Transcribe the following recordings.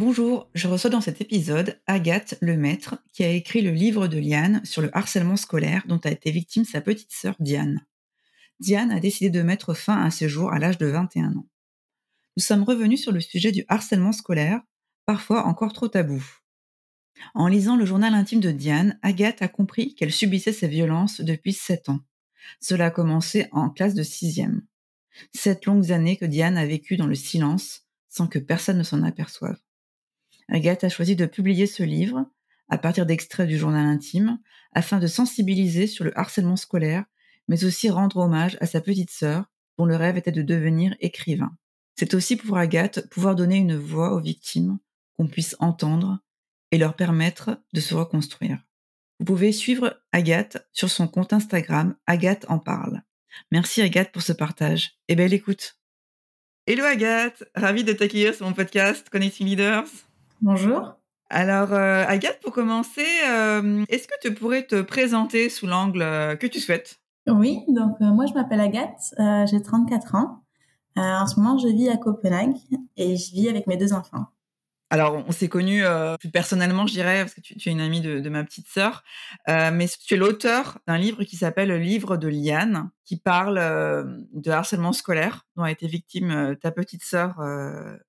Bonjour, je reçois dans cet épisode Agathe Lemaître, qui a écrit le livre de Liane sur le harcèlement scolaire dont a été victime sa petite sœur Diane. Diane a décidé de mettre fin à ses jours à l'âge de 21 ans. Nous sommes revenus sur le sujet du harcèlement scolaire, parfois encore trop tabou. En lisant le journal intime de Diane, Agathe a compris qu'elle subissait ces violences depuis 7 ans. Cela a commencé en classe de sixième. Sept longues années que Diane a vécues dans le silence, sans que personne ne s'en aperçoive. Agathe a choisi de publier ce livre à partir d'extraits du journal intime afin de sensibiliser sur le harcèlement scolaire, mais aussi rendre hommage à sa petite sœur dont le rêve était de devenir écrivain. C'est aussi pour Agathe pouvoir donner une voix aux victimes qu'on puisse entendre et leur permettre de se reconstruire. Vous pouvez suivre Agathe sur son compte Instagram Agathe en parle. Merci Agathe pour ce partage et belle écoute. Hello Agathe, ravie de t'accueillir sur mon podcast Connecting Leaders. Bonjour. Alors, euh, Agathe, pour commencer, euh, est-ce que tu pourrais te présenter sous l'angle euh, que tu souhaites? Oui, donc moi je m'appelle Agathe, j'ai 34 ans. en ce moment, je vis à Copenhague et je vis avec mes deux enfants. Alors, on s'est connus plus personnellement, je dirais, parce que tu, es une amie de, ma petite sœur, mais tu es l'auteur d'un livre qui s'appelle Le livre de Liane, qui parle de harcèlement scolaire dont a été victime ta petite sœur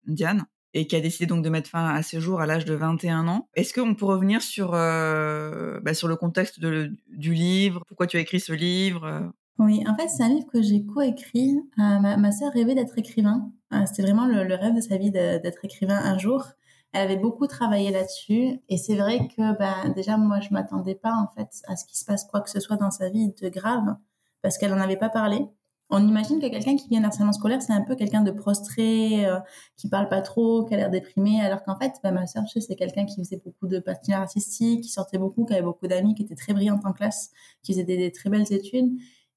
Diane et qui a décidé donc de mettre fin à ses jours à l'âge de 21 ans. Est-ce qu'on peut revenir sur, euh, bah, sur le contexte du livre? Pourquoi tu as écrit ce livre? Oui, en fait, c'est un livre que j'ai coécrit. Euh, ma, ma sœur rêvait d'être écrivain. Euh, c'était vraiment le, rêve de sa vie d'être écrivain un jour. Elle avait beaucoup travaillé là-dessus. Et c'est vrai que ben, déjà, moi, je m'attendais pas en fait à ce qu'il se passe quoi que ce soit dans sa vie de grave parce qu'elle n'en avait pas parlé on imagine que quelqu'un qui vient d'harcèlement scolaire, c'est un peu quelqu'un de prostré, euh, qui parle pas trop, qui a l'air déprimé, alors qu'en fait, bah, ma sœur, c'est quelqu'un qui faisait beaucoup de patinage artistique, qui sortait beaucoup, qui avait beaucoup d'amis, qui était très brillante en classe, qui faisait des, très belles études.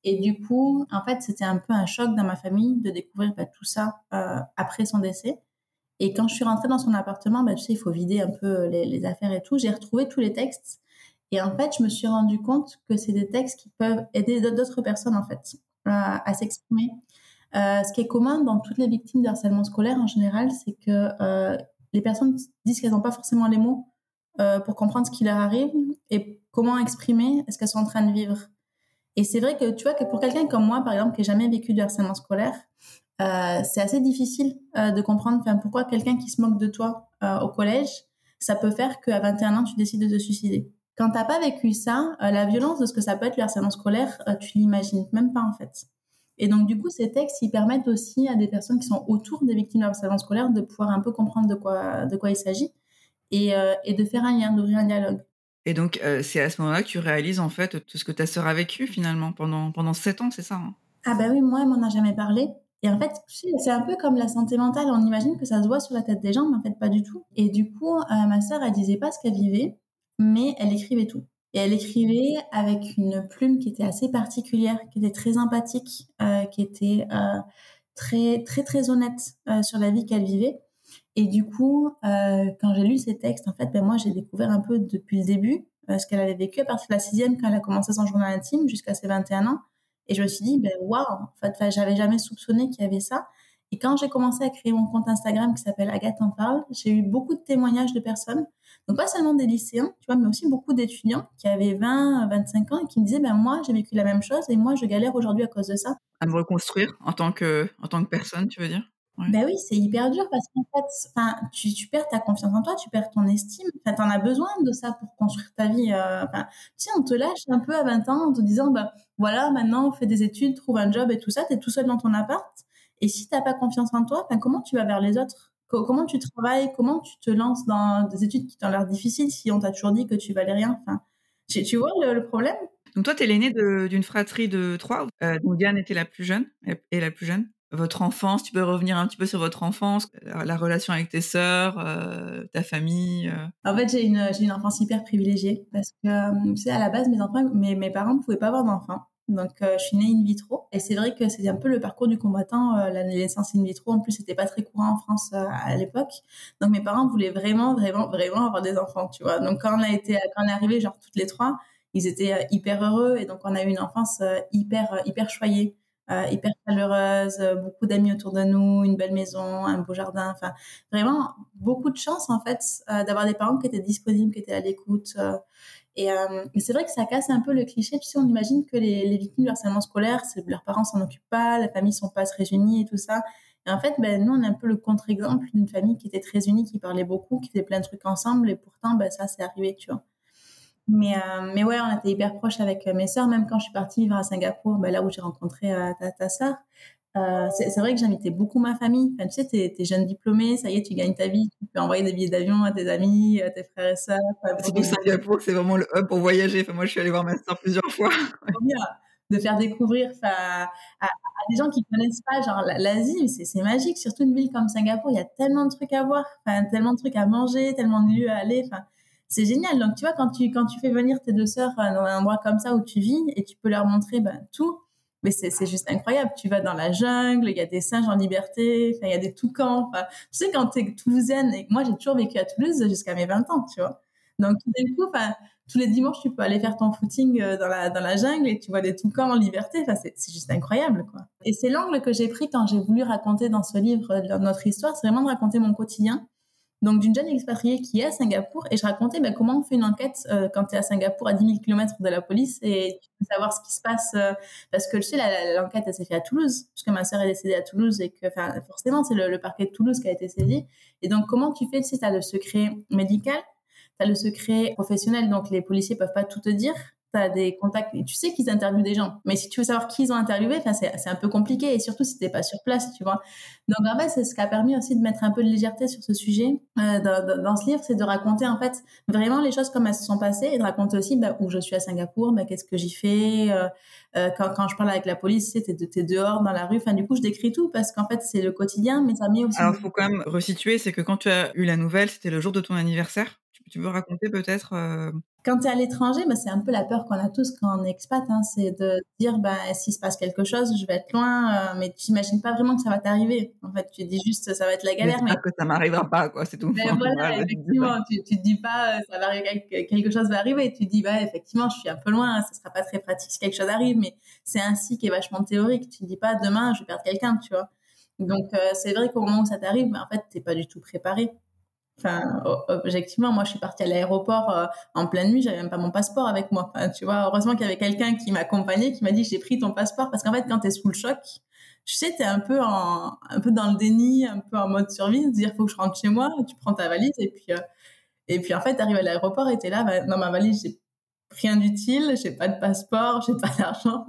Et du coup, en fait, c'était un peu un choc dans ma famille de découvrir bah, tout ça euh, après son décès. Et quand je suis rentrée dans son appartement, bah, tu sais, il faut vider un peu les, les affaires et tout, j'ai retrouvé tous les textes. Et en fait, je me suis rendu compte que c'est des textes qui peuvent aider d'autres personnes, en fait à, s'exprimer. Euh, ce qui est commun dans toutes les victimes de harcèlement scolaire en général, c'est que euh, les personnes disent qu'elles n'ont pas forcément les mots euh, pour comprendre ce qui leur arrive et comment exprimer ce qu'elles sont en train de vivre. Et c'est vrai que tu vois que pour quelqu'un comme moi, par exemple, qui n'a jamais vécu de harcèlement scolaire, c'est assez difficile de comprendre pourquoi quelqu'un qui se moque de toi au collège, ça peut faire qu'à 21 ans, tu décides de te suicider. Quand t'as pas vécu ça, euh, la violence de ce que ça peut être le harcèlement scolaire, euh, tu l'imagines même pas en fait. Et donc du coup, ces textes, ils permettent aussi à des personnes qui sont autour des victimes de harcèlement scolaire de pouvoir un peu comprendre de quoi, de quoi il s'agit et, euh, et de faire un lien, d'ouvrir un dialogue. Et donc, c'est à ce moment-là que tu réalises en fait tout ce que ta sœur a vécu finalement pendant pendant sept ans, c'est ça hein? Ah bah oui, moi, elle m'en a jamais parlé. Et en fait, c'est un peu comme la santé mentale. On imagine que ça se voit sur la tête des gens, mais en fait, pas du tout. Et du coup, ma sœur, elle disait pas ce qu'elle vivait mais elle écrivait tout. Et elle écrivait avec une plume qui était assez particulière, qui était très empathique, euh, qui était euh, très très très honnête euh, sur la vie qu'elle vivait. Et du coup, quand j'ai lu ces textes, en fait, ben moi j'ai découvert un peu depuis le début ce qu'elle avait vécu à partir de la sixième quand elle a commencé son journal intime jusqu'à ses 21 ans. Et je me suis dit, ben waouh, en fait, j'avais jamais soupçonné qu'il y avait ça. Et quand j'ai commencé à créer mon compte Instagram qui s'appelle Agathe en parle, j'ai eu beaucoup de témoignages de personnes, donc pas seulement des lycéens, tu vois, mais aussi beaucoup d'étudiants qui avaient 20, 25 ans et qui me disaient, ben moi j'ai vécu la même chose et moi je galère aujourd'hui à cause de ça. À me reconstruire en tant que, en tant que personne, tu veux dire? Ben oui, c'est hyper dur parce qu'en fait, tu, tu perds ta confiance en toi, tu perds ton estime. Enfin, t'en as besoin de ça pour construire ta vie. Euh, tu sais, on te lâche un peu à 20 ans en te disant, bah, voilà, maintenant, fais des études, trouve un job et tout ça, t'es tout seul dans ton appart. Et si t'as pas confiance en toi, ben, comment tu vas vers les autres? Comment tu travailles? Comment tu te lances dans des études qui t'ont l'air difficiles si on t'a toujours dit que tu valais rien? Enfin, tu, tu vois le, problème? Donc toi, tu es l'aînée d'une fratrie de trois, euh, dont Diane était la plus jeune et la plus jeune votre enfance, tu peux revenir un petit peu sur votre enfance, euh, la relation avec tes sœurs, euh, ta famille. Euh. En fait, j'ai une, une enfance hyper privilégiée parce que, tu sais, à la base, mes enfants, mes, mes parents ne pouvaient pas avoir d'enfants. Donc, je suis née in vitro. Et c'est vrai que c'était un peu le parcours du combattant. la naissance in vitro, en plus, c'était pas très courant en France à l'époque. Donc, mes parents voulaient vraiment, vraiment, vraiment avoir des enfants, tu vois. Donc, quand on a été, quand on est arrivé, genre, toutes les trois, ils étaient hyper heureux. Et donc, on a eu une enfance hyper, hyper choyée euh, hyper chaleureuse, euh, beaucoup d'amis autour de nous, une belle maison, un beau jardin, enfin vraiment beaucoup de chance en fait euh, d'avoir des parents qui étaient disponibles, qui étaient à l'écoute. Euh, et, c'est vrai que ça casse un peu le cliché. Tu sais, on imagine que les, les victimes du harcèlement scolaire, leurs parents s'en occupent pas, la famille sont pas très réunies et tout ça. Et en fait, ben, nous, on est un peu le contre-exemple d'une famille qui était très unie, qui parlait beaucoup, qui faisait plein de trucs ensemble, et pourtant, ben, ça, c'est arrivé, tu vois. Mais, euh, mais ouais, on était hyper proches avec euh, mes sœurs, même quand je suis partie vivre à Singapour, bah, là où j'ai rencontré euh, ta, ta sœur. Euh, c'est vrai que j'invitais beaucoup ma famille. Enfin, tu sais, t'es es jeune diplômé, ça y est, tu gagnes ta vie, tu peux envoyer des billets d'avion à tes amis, à tes frères et sœurs. Pour Singapour, c'est vraiment le hub pour voyager. Enfin, moi, je suis allée voir ma sœur plusieurs fois. de faire découvrir à, à, des gens qui connaissent pas, genre l'Asie, c'est magique. Surtout une ville comme Singapour, il y a tellement de trucs à voir, tellement de trucs à manger, tellement de lieux à aller. Enfin, c'est génial. Donc, tu vois, quand tu, quand tu fais venir tes deux sœurs euh, dans un endroit comme ça où tu vis et tu peux leur montrer ben, tout, mais c'est juste incroyable. Tu vas dans la jungle, il y a des singes en liberté, il y a des toucans. tu sais, quand tu es toulousaine, et moi, j'ai toujours vécu à Toulouse jusqu'à mes 20 ans, tu vois. Donc, d'un coup, tous les dimanches, tu peux aller faire ton footing euh, dans la, jungle et tu vois des toucans en liberté. C'est juste incroyable, quoi. Et c'est l'angle que j'ai pris quand j'ai voulu raconter dans ce livre euh, notre histoire, c'est vraiment de raconter mon quotidien donc d'une jeune expatriée qui est à Singapour et je racontais ben, comment on fait une enquête euh, quand tu es à Singapour à 10 000 km de la police et tu peux savoir ce qui se passe euh, parce que je sais l'enquête s'est faite à Toulouse puisque ma sœur est décédée à Toulouse et que forcément c'est le, parquet de Toulouse qui a été saisi. Et donc comment tu fais sais tu as le secret médical tu as le secret professionnel donc les policiers peuvent pas tout te dire des contacts et tu sais qu'ils interviewent des gens. Mais si tu veux savoir qui ils ont interviewé, c'est un peu compliqué et surtout si t'es pas sur place, tu vois. Donc en fait, c'est ce qui a permis aussi de mettre un peu de légèreté sur ce sujet euh, dans, dans, ce livre, c'est de raconter en fait vraiment les choses comme elles se sont passées et de raconter aussi bah, où je suis à Singapour, bah, qu'est-ce que j'y fais. Euh, euh, quand, quand, je parle avec la police, tu es, dehors dans la rue. Enfin, du coup, je décris tout parce qu'en fait, c'est le quotidien, mais ça met aussi. Alors, il faut quand même resituer, c'est que quand tu as eu la nouvelle, c'était le jour de ton anniversaire. Tu veux raconter peut-être Quand tu es à l'étranger, bah, c'est un peu la peur qu'on a tous quand on est expat, hein, c'est de dire bah, s'il se passe quelque chose, je vais être loin, euh, mais tu n'imagines pas vraiment que ça va t'arriver. En fait, tu dis juste ça va être la galère. Mais, que ça m'arrivera pas, quoi, c'est tout. Mais voilà, effectivement, tu, tu te dis pas euh, ça va arriver, quelque chose va arriver. Tu te dis bah effectivement, je suis un peu loin, ça sera pas très pratique si quelque chose arrive, mais c'est ainsi qui est vachement théorique. Tu te dis pas demain je vais perdre quelqu'un, tu vois. Donc c'est vrai qu'au moment où ça t'arrive, bah, en fait, t'es pas du tout préparé. Enfin, objectivement, moi, je suis partie à l'aéroport euh, en pleine nuit, j'avais même pas mon passeport avec moi. Enfin, tu vois, heureusement qu'il y avait quelqu'un qui m'accompagnait, qui m'a dit j'ai pris ton passeport parce qu'en fait, quand t'es sous le choc, tu sais, t'es un peu en, un peu dans le déni, un peu en mode survie, de dire faut que je rentre chez moi, tu prends ta valise et puis, euh, et puis en fait, t'arrives à l'aéroport et t'es là, bah, dans ma valise, j'ai rien d'utile, j'ai pas de passeport, j'ai pas d'argent.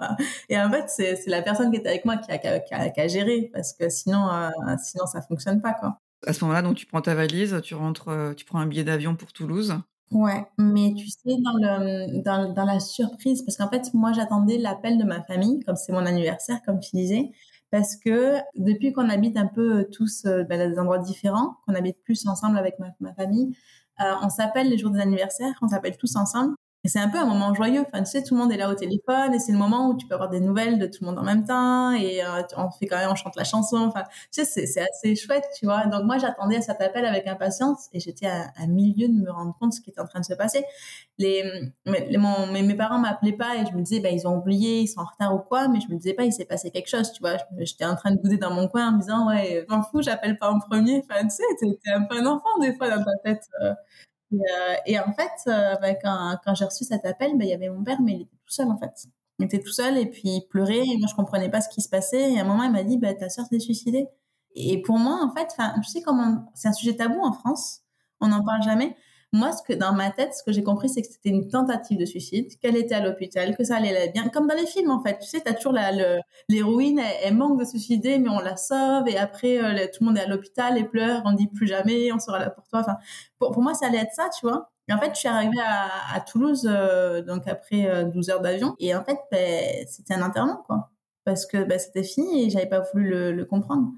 et en fait, c'est la personne qui était avec moi qui a, qui a, qui a, géré parce que sinon, euh, sinon ça fonctionne pas, quoi à ce moment-là, donc tu prends ta valise, tu rentres, euh, tu prends un billet d'avion pour Toulouse. Ouais, mais tu sais, dans, le, dans, dans la surprise, parce qu'en fait, moi, j'attendais l'appel de ma famille, comme c'est mon anniversaire, comme tu disais, parce que depuis qu'on habite un peu tous euh, ben, dans des endroits différents, qu'on habite plus ensemble avec ma, ma famille, euh, on s'appelle les jours des anniversaires, on s'appelle tous ensemble. Et c'est un peu un moment joyeux. Enfin, tu sais, tout le monde est là au téléphone et c'est le moment où tu peux avoir des nouvelles de tout le monde en même temps et euh, on fait quand même, on chante la chanson. Enfin, tu sais, c'est assez chouette, tu vois. Donc moi, j'attendais à cet appel avec impatience et j'étais à, à, milieu de me rendre compte de ce qui était en train de se passer. Les, les mes, mes, parents m'appelaient pas et je me disais, bah, ils ont oublié, ils sont en retard ou quoi, mais je me disais pas, il s'est passé quelque chose, tu vois. J'étais en train de bouder dans mon coin en me disant, ouais, m'en fous, j'appelle pas en premier. Enfin, tu sais, t'es un peu un enfant des fois dans ta tête. Euh. Et, euh, et en fait, euh, bah, quand, j'ai reçu cet appel, bah, il y avait mon père, mais il était tout seul en fait. Il était tout seul et puis il pleurait et moi je comprenais pas ce qui se passait. Et à un moment, il m'a dit, bah, ta soeur s'est suicidée. Et pour moi, en fait, tu sais comment c'est un sujet tabou en France, on n'en parle jamais. Moi, ce que dans ma tête, ce que j'ai compris, c'est que c'était une tentative de suicide, qu'elle était à l'hôpital, que ça allait bien, comme dans les films en fait. Tu sais, t'as toujours l'héroïne, elle, manque de suicider, mais on la sauve et après euh, tout le monde est à l'hôpital et pleure, on dit plus jamais, on sera là pour toi. Enfin, pour, moi, ça allait être ça, tu vois. Et en fait, je suis arrivée à, Toulouse, euh, donc après 12 euh, heures d'avion, et en fait, ben, c'était un enterrement, quoi. Parce que ben, c'était fini et j'avais pas voulu le comprendre.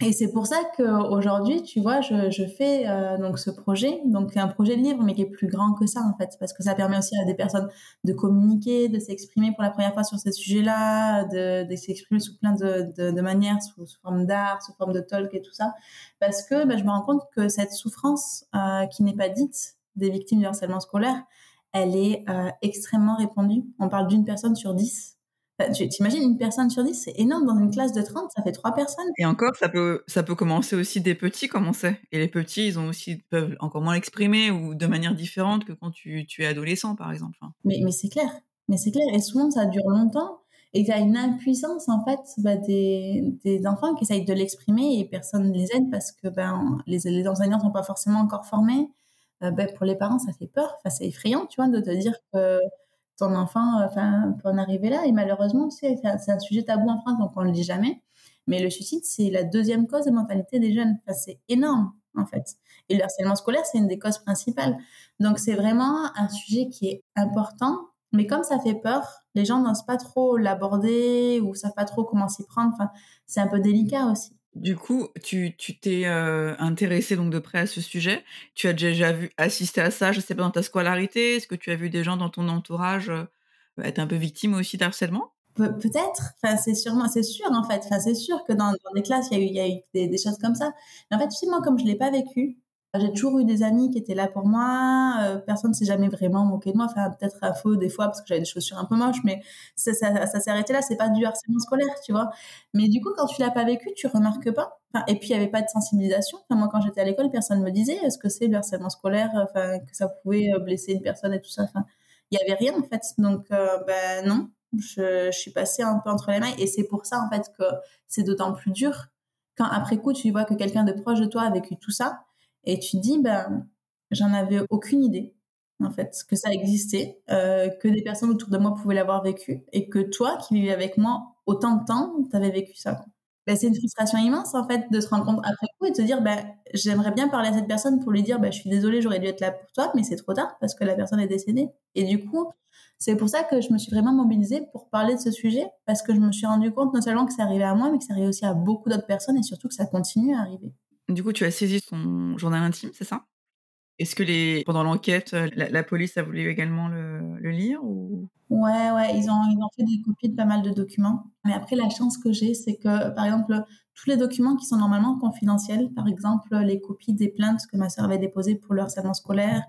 Et c'est pour ça qu'aujourd'hui, tu vois, je, je fais euh, donc ce projet, donc un projet de livre, mais qui est plus grand que ça en fait, parce que ça permet aussi à des personnes de communiquer, de s'exprimer pour la première fois sur ces sujets-là, de, de s'exprimer sous plein de, de, de manières, sous, forme d'art, sous forme de talk et tout ça, parce que bah, je me rends compte que cette souffrance euh, qui n'est pas dite des victimes du harcèlement scolaire, elle est euh, extrêmement répandue. On parle d'une personne sur dix tu t'imagines une personne sur dix, c'est énorme dans une classe de 30, ça fait trois personnes. Et encore, ça peut, ça peut commencer aussi des petits, comme on sait. Et les petits, ils ont aussi, peuvent encore moins l'exprimer ou de manière différente que quand tu, tu es adolescent, par exemple. Mais, mais c'est clair, mais c'est clair. Et souvent, ça dure longtemps. Et il y a une impuissance, en fait, bah, des, des enfants qui essayent de l'exprimer et personne ne les aide parce que ben, les, les enseignants sont pas forcément encore formés. Euh, ben, pour les parents, ça fait peur. Enfin, c'est effrayant, tu vois, de te dire que ton enfant enfin, peut en arriver là. Et malheureusement, c'est un sujet tabou en France, donc on ne le dit jamais. Mais le suicide, c'est la deuxième cause de mortalité des jeunes. Enfin, c'est énorme, en fait. Et le harcèlement scolaire, c'est une des causes principales. Donc, c'est vraiment un sujet qui est important. Mais comme ça fait peur, les gens n'osent pas trop l'aborder ou savent pas trop comment s'y prendre. C'est un peu délicat aussi. Du coup, tu t'es euh, intéressé donc de près à ce sujet. Tu as déjà vu assister à ça, je sais pas, dans ta scolarité? Est-ce que tu as vu des gens dans ton entourage euh, être un peu victimes aussi d'harcèlement? Peut-être. Enfin, c'est sûrement, c'est sûr en fait. Enfin, c'est sûr que dans, dans des classes, il y a eu, y a eu des, des, choses comme ça. Mais en fait, tu sais, moi, comme je l'ai pas vécu, j'ai toujours eu des amis qui étaient là pour moi. Euh, personne ne s'est jamais vraiment moqué de moi. Enfin, peut-être à faux des fois parce que j'avais des chaussures un peu moches, mais ça, ça, s'est arrêté là. C'est pas du harcèlement scolaire, tu vois. Mais du coup, quand tu l'as pas vécu, tu remarques pas. Enfin, et puis, il y avait pas de sensibilisation. Moi, quand j'étais à l'école, personne me disait est-ce que c'est le harcèlement scolaire, enfin, que ça pouvait euh, blesser une personne et tout ça? Il y avait rien, en fait. Donc, euh, ben non. Je, suis passée un peu entre les mains. Et c'est pour ça, en fait, que c'est d'autant plus dur quand après coup, tu vois que quelqu'un de proche de toi a vécu tout ça et tu dis, ben, j'en avais aucune idée, en fait, que ça existait, euh, que des personnes autour de moi pouvaient l'avoir vécu, et que toi, qui vivais avec moi autant de temps, tu avais vécu ça. Ben, c'est une frustration immense, en fait, de se rendre compte après coup et de te dire, ben, j'aimerais bien parler à cette personne pour lui dire, ben, je suis désolée, j'aurais dû être là pour toi, mais c'est trop tard parce que la personne est décédée. Et du coup, c'est pour ça que je me suis vraiment mobilisée pour parler de ce sujet, parce que je me suis rendu compte non seulement que ça arrivait à moi, mais que ça arrivait aussi à beaucoup d'autres personnes et surtout que ça continue à arriver. Du coup, tu as saisi son journal intime, c'est ça? Est-ce que les... pendant l'enquête, euh, la, police a voulu également le, lire ou... Ouais, ouais, ils ont, ils ont fait des copies de pas mal de documents. Mais après, la chance que j'ai, c'est que, par exemple, tous les documents qui sont normalement confidentiels, par exemple, les copies des plaintes que ma sœur avait déposées pour le harcèlement scolaire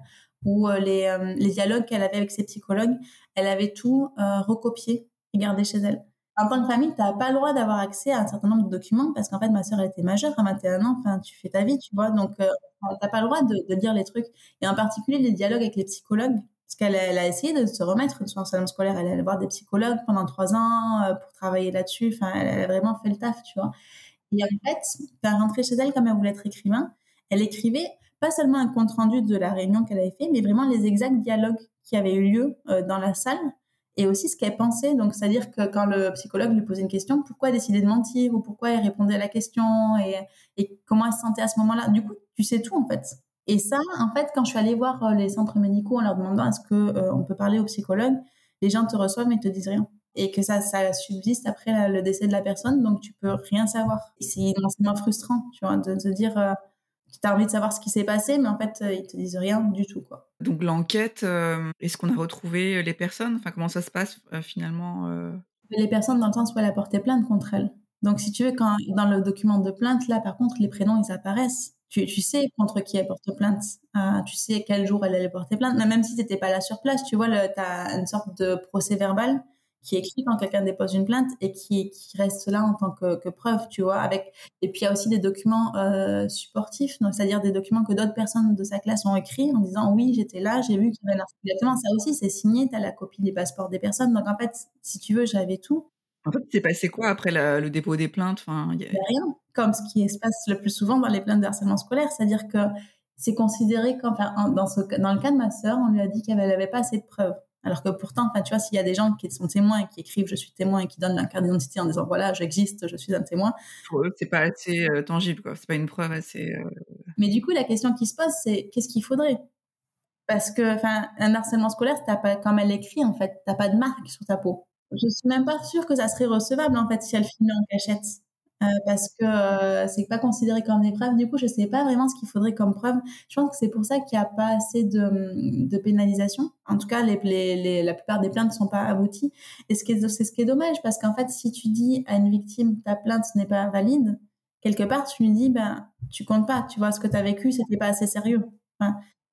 ou euh, les, euh, les dialogues qu'elle avait avec ses psychologues, elle avait tout recopié et gardé chez elle en tant que famille, tu n'as pas le droit d'avoir accès à un certain nombre de documents parce qu'en fait, ma sœur, elle était majeure à 21 ans. Enfin, tu fais ta vie, tu vois. Donc, euh, tu n'as pas le droit de, de, lire les trucs. Et en particulier, les dialogues avec les psychologues. Parce qu'elle elle a essayé de se remettre de son harcèlement scolaire. Elle allait voir des psychologues pendant trois ans euh, pour travailler là-dessus. Enfin, elle, a vraiment fait le taf, tu vois. Et en fait, tu rentré chez elle comme elle voulait être écrivain. Elle écrivait pas seulement un compte-rendu de la réunion qu'elle avait fait, mais vraiment les exacts dialogues qui avaient eu lieu euh, dans la salle et aussi ce qu'elle pensait. Donc, c'est-à-dire que quand le psychologue lui posait une question, pourquoi elle décidait de mentir ou pourquoi elle répondait à la question et, comment elle se sentait à ce moment-là? Du coup, tu sais tout en fait. Et ça, en fait, quand je suis allée voir euh, les centres médicaux en leur demandant est-ce que euh, on peut parler au psychologue, les gens te reçoivent mais te disent rien. Et que ça, ça subsiste après le décès de la personne, donc tu peux rien savoir. C'est immensément frustrant, tu vois, de te dire, euh, tu as envie de savoir ce qui s'est passé, mais en fait, ils te disent rien du tout, quoi. Donc l'enquête, euh, est-ce qu'on a retrouvé euh, les personnes? Enfin, comment ça se passe euh, finalement Les personnes dans le sens où elle a porté plainte contre elles. Donc si tu veux, quand dans le document de plainte, là, par contre, les prénoms, ils apparaissent. Tu, tu sais contre qui elle porte plainte. tu sais quel jour elle allait porter plainte. Mais même si tu n'étais pas là sur place, tu vois, tu as une sorte de procès verbal qui écrit quand quelqu'un dépose une plainte et qui, qui reste là en tant que, que, preuve, tu vois. Avec et puis il y a aussi des documents euh, supportifs, donc c'est-à-dire des documents que d'autres personnes de sa classe ont écrits en disant oui j'étais là, j'ai vu qu'il y avait un exactement ça aussi, c'est signé, tu as la copie des passeports des personnes, donc en fait si tu veux j'avais tout. En fait, il s'est passé quoi après le dépôt des plaintes? Enfin, y a... Rien, comme ce qui se passe le plus souvent dans les plaintes de harcèlement scolaire, c'est-à-dire que c'est considéré comme, enfin, dans, ce, dans le cas de ma sœur, on lui a dit qu'elle n'avait pas assez de preuves. Alors que pourtant, enfin, tu vois, s'il y a des gens qui sont témoins et qui écrivent je suis témoin et qui donnent leur carte d'identité en disant voilà, j'existe, je suis un témoin. Pour eux, c'est pas assez euh, tangible, quoi. C'est pas une preuve assez. Euh, Mais du coup, la question qui se pose, c'est qu'est-ce qu'il faudrait? Parce que, enfin, un harcèlement scolaire, t'as pas, comme elle l'écrit, en fait, t'as pas de marque sur ta peau. Je suis même pas sûre que ça serait recevable, en fait, si elle filmait en cachette. Euh, parce que euh, c'est pas considéré comme des preuves. Du coup, je sais pas vraiment ce qu'il faudrait comme preuve. Je pense que c'est pour ça qu'il n'y a pas assez de, de, pénalisation. En tout cas, les, les, la plupart des plaintes ne sont pas abouties. Et ce c'est ce qui est dommage, parce qu'en fait, si tu dis à une victime ta plainte n'est pas valide, quelque part, tu lui dis ben tu comptes pas. Tu vois ce que tu as vécu, c'était pas assez sérieux.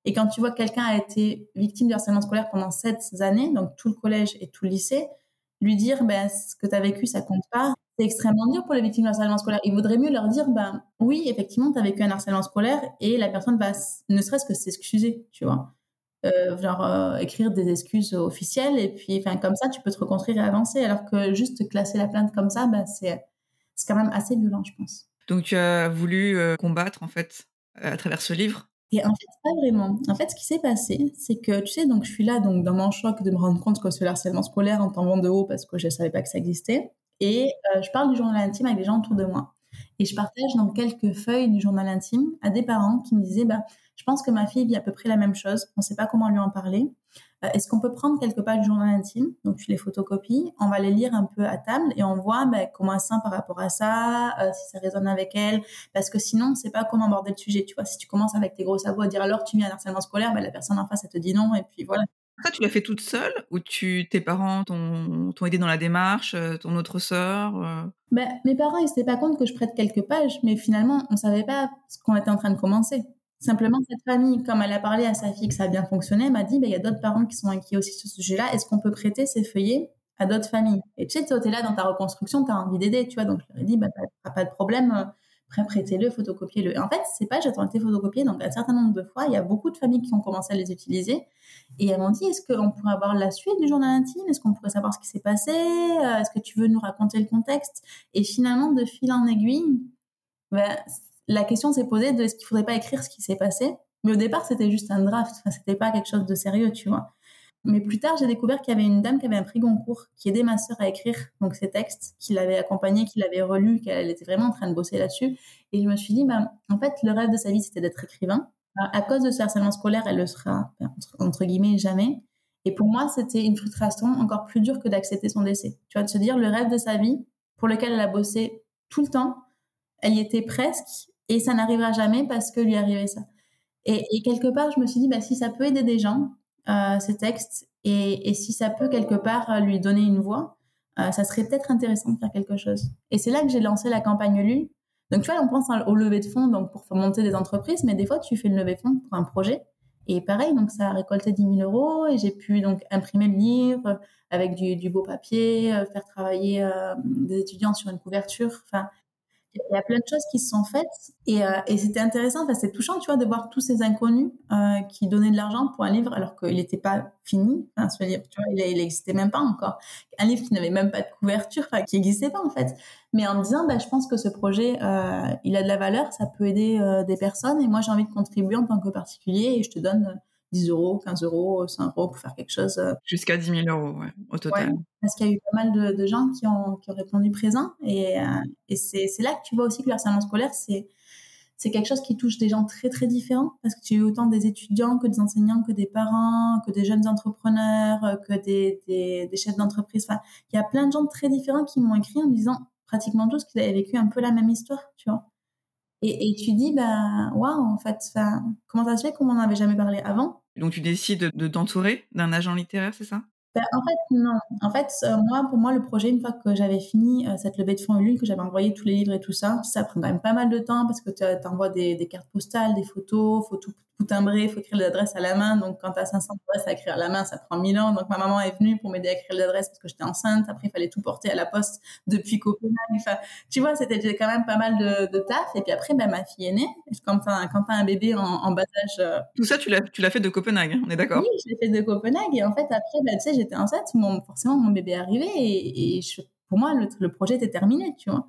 et quand tu vois que quelqu'un a été victime de harcèlement scolaire pendant sept années, donc tout le collège et tout le lycée, lui dire ben ce que tu as vécu ça compte pas c'est extrêmement dur pour les victimes de harcèlement scolaire. Il vaudrait mieux leur dire, ben oui, effectivement, tu as vécu un harcèlement scolaire et la personne va ne serait-ce que s'excuser, tu vois. Euh, genre euh, écrire des excuses officielles et puis enfin comme ça tu peux te reconstruire et avancer alors que juste classer la plainte comme ça ben, c'est c'est quand même assez violent je pense. Donc tu as voulu euh, combattre en fait à travers ce livre? Et en fait, pas vraiment. En fait, ce qui s'est passé, c'est que, tu sais, donc je suis là, donc dans mon choc de me rendre compte que ce harcèlement scolaire en tombant de haut parce que je savais pas que ça existait. Et euh, je parle du journal intime avec les gens autour de moi. Et je partage donc quelques feuilles du journal intime à des parents qui me disaient, bah, je pense que ma fille vit à peu près la même chose, on ne sait pas comment lui en parler. Euh, est-ce qu'on peut prendre quelques pages du journal intime? Donc tu les photocopies, on va les lire un peu à table et on voit bah, comment elle sent par rapport à ça, euh, si ça résonne avec elle. Parce que sinon, on ne sait pas comment aborder le sujet. Tu vois, si tu commences avec tes gros sabots à dire alors tu vis un harcèlement scolaire, bah, la personne en face, elle te dit non et puis voilà. Ça, tu l'as fait toute seule ou tu, tes parents t'ont, aidé dans la démarche, euh, ton autre sœur euh? ben, Mes parents, ils ne s'étaient pas compte que je prête quelques pages, mais finalement, on ne savait pas ce qu'on était en train de commencer. Simplement, cette famille, comme elle a parlé à sa fille que ça a bien fonctionné, m'a dit, ben, il y a d'autres parents qui sont inquiets aussi sur ce sujet-là. Est-ce qu'on peut prêter ces feuillets à d'autres familles? Et tu sais, tu es là dans ta reconstruction, tu as envie d'aider, tu vois. Donc, je leur ai dit, ben, pas de problème, euh, prêtez-le, photocopiez-le. En fait, ces pages, ont été photocopiées donc un certain nombre de fois. Il y a beaucoup de familles qui ont commencé à les utiliser. Et elles m'ont dit, est-ce qu'on pourrait avoir la suite du journal intime? Est-ce qu'on pourrait savoir ce qui s'est passé? Euh, Est-ce que tu veux nous raconter le contexte? Et finalement, de fil en aiguille, ben, la question s'est posée de est-ce qu'il faudrait pas écrire ce qui s'est passé? Mais au départ, c'était juste un draft. Enfin, c'était pas quelque chose de sérieux, tu vois. Mais plus tard, j'ai découvert qu'il y avait une dame qui avait un prix Goncourt, qui aidait ma sœur à écrire donc ces textes, qui l'avait accompagnée, qui l'avait relu, qu'elle était vraiment en train de bosser là-dessus. Et je me suis dit, bah, en fait, le rêve de sa vie, c'était d'être écrivain. À cause de ce harcèlement scolaire, elle le sera, entre, guillemets, jamais. Et pour moi, c'était une frustration encore plus dure que d'accepter son décès. Tu vois, de se dire, le rêve de sa vie, pour lequel elle a bossé tout le temps, elle y était presque, et ça n'arrivera jamais parce que lui arrivait ça. Et, et, quelque part, je me suis dit, bah, si ça peut aider des gens, ces textes et, et, si ça peut quelque part euh, lui donner une voix, euh, ça serait peut-être intéressant de faire quelque chose. Et c'est là que j'ai lancé la campagne LU. Donc tu vois, on pense au levée de fonds donc pour monter des entreprises, mais des fois tu fais une levée de fonds pour un projet. Et pareil, donc ça a récolté 10 000 euros et j'ai pu donc imprimer le livre avec du, du beau papier, faire travailler des étudiants sur une couverture. Enfin, il y a plein de choses qui se sont faites et, euh, et c'était intéressant, enfin, c'est touchant, tu vois, de voir tous ces inconnus euh, qui donnaient de l'argent pour un livre alors qu'il n'était pas fini. Enfin, ce livre, tu vois, il n'existait même pas encore. Un livre qui n'avait même pas de couverture, enfin, qui n'existait pas en fait. Mais en disant, bah, je pense que ce projet, euh, il a de la valeur, ça peut aider euh, des personnes et moi j'ai envie de contribuer en tant que particulier et je te donne 10 euros, 15 euros, 5 euros pour faire quelque chose. Euh. Jusqu'à 10 000 euros, ouais, au total. parce qu'il y a eu pas mal de, de gens qui ont, qui ont, répondu présent. Et, euh, et c'est là que tu vois aussi que le harcèlement scolaire, c'est c'est quelque chose qui touche des gens très très différents parce que tu as eu autant des étudiants que des enseignants que des parents que des jeunes entrepreneurs euh, que des, des, des chefs d'entreprise enfin il y a plein de gens très différents qui m'ont écrit en me disant pratiquement tous qu'ils avaient vécu un peu la même histoire tu vois et, et tu dis bah waouh en fait comment ça se fait qu'on m'en avait jamais parlé avant? Donc tu décides de t'entourer d'un agent littéraire, c'est ça? Ben, en fait, non. En fait, euh, moi, pour moi, le projet, une fois que j'avais fini euh, cette levée de fonds Ulule, que j'avais envoyé tous les livres et tout ça, ça prend quand même pas mal de temps parce que tu envoies des, des, cartes postales, des photos, faut tout, tout timbrer, faut écrire l'adresse à la main. Donc, quand tu as 500 adresses à écrire à la main, ça prend 1000 ans. Donc, ma maman est venue pour m'aider à écrire l'adresse parce que j'étais enceinte. Après, il fallait tout porter à la poste depuis Copenhague. Enfin, tu vois, c'était quand même pas mal de, de taf. Et puis après, ben, ma fille est née. Quand tu as, un bébé en, en bas âge... Euh, tout ça, tu l'as fait de Copenhague, hein, on est d'accord Oui, je l'ai fait de Copenhague. Et en fait, après, ben, tu sais, j'étais enceinte. Mon, forcément, mon bébé est arrivé et, et je pour moi, le, projet était terminé, tu vois.